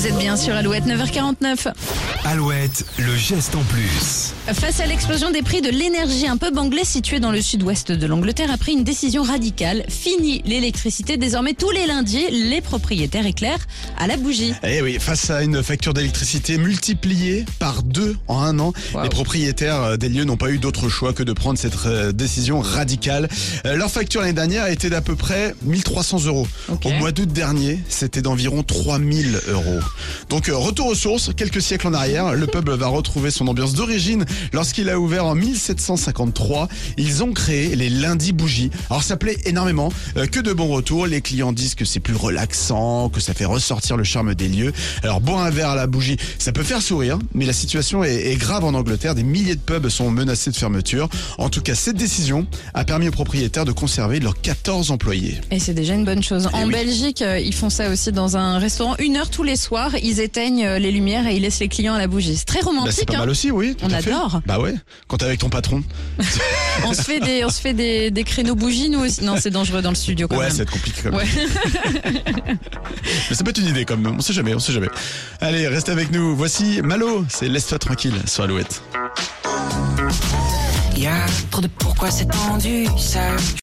Vous êtes bien sur Alouette 9h49. Alouette, le geste en plus. Face à l'explosion des prix de l'énergie, un pub anglais situé dans le sud-ouest de l'Angleterre a pris une décision radicale. Fini l'électricité. Désormais, tous les lundis, les propriétaires éclairent à la bougie. Eh oui, face à une facture d'électricité multipliée par deux en un an, Wow. les propriétaires des lieux n'ont pas eu d'autre choix que de prendre cette euh, décision radicale. Euh, Leur facture l'année dernière était d'à peu près 1300 euros. Au mois d'août dernier, c'était d'environ 3000 euros. Donc euh, retour aux sources, quelques siècles en arrière, le pub va retrouver son ambiance d'origine lorsqu'il a ouvert en 1753. Ils ont créé les lundis bougies. Alors ça plaît énormément, euh, que de bons retours. Les clients disent que c'est plus relaxant, que ça fait ressortir le charme des lieux. Alors boire un verre à la bougie, ça peut faire sourire, mais la situation est, grave en Angleterre. Des milliers de pubs sont menacés de fermeture. En tout cas, cette décision a permis aux propriétaires de conserver leurs 14 employés. Et c'est déjà une bonne chose. En Eh oui. Belgique, euh, ils font ça aussi dans un restaurant. Une heure tous les soirs, ils éteignent les lumières et ils laissent les clients à la bougie. C'est très Bah, romantique. c'est pas hein. mal aussi, oui. tout On fait. adore. Bah ouais, quand t'es avec ton patron. On se fait des, on se fait des, des créneaux bougies, nous aussi. Non, c'est dangereux dans le studio quand ouais, même. ça va être compliqué quand même. Ouais. Mais ça peut être une idée quand même. On sait jamais, on sait jamais. Allez, restez avec nous. Voici Malo. C'est Laisse-toi tranquille sur Alouette. Y'a trop de pourquoi c'est tendu, ça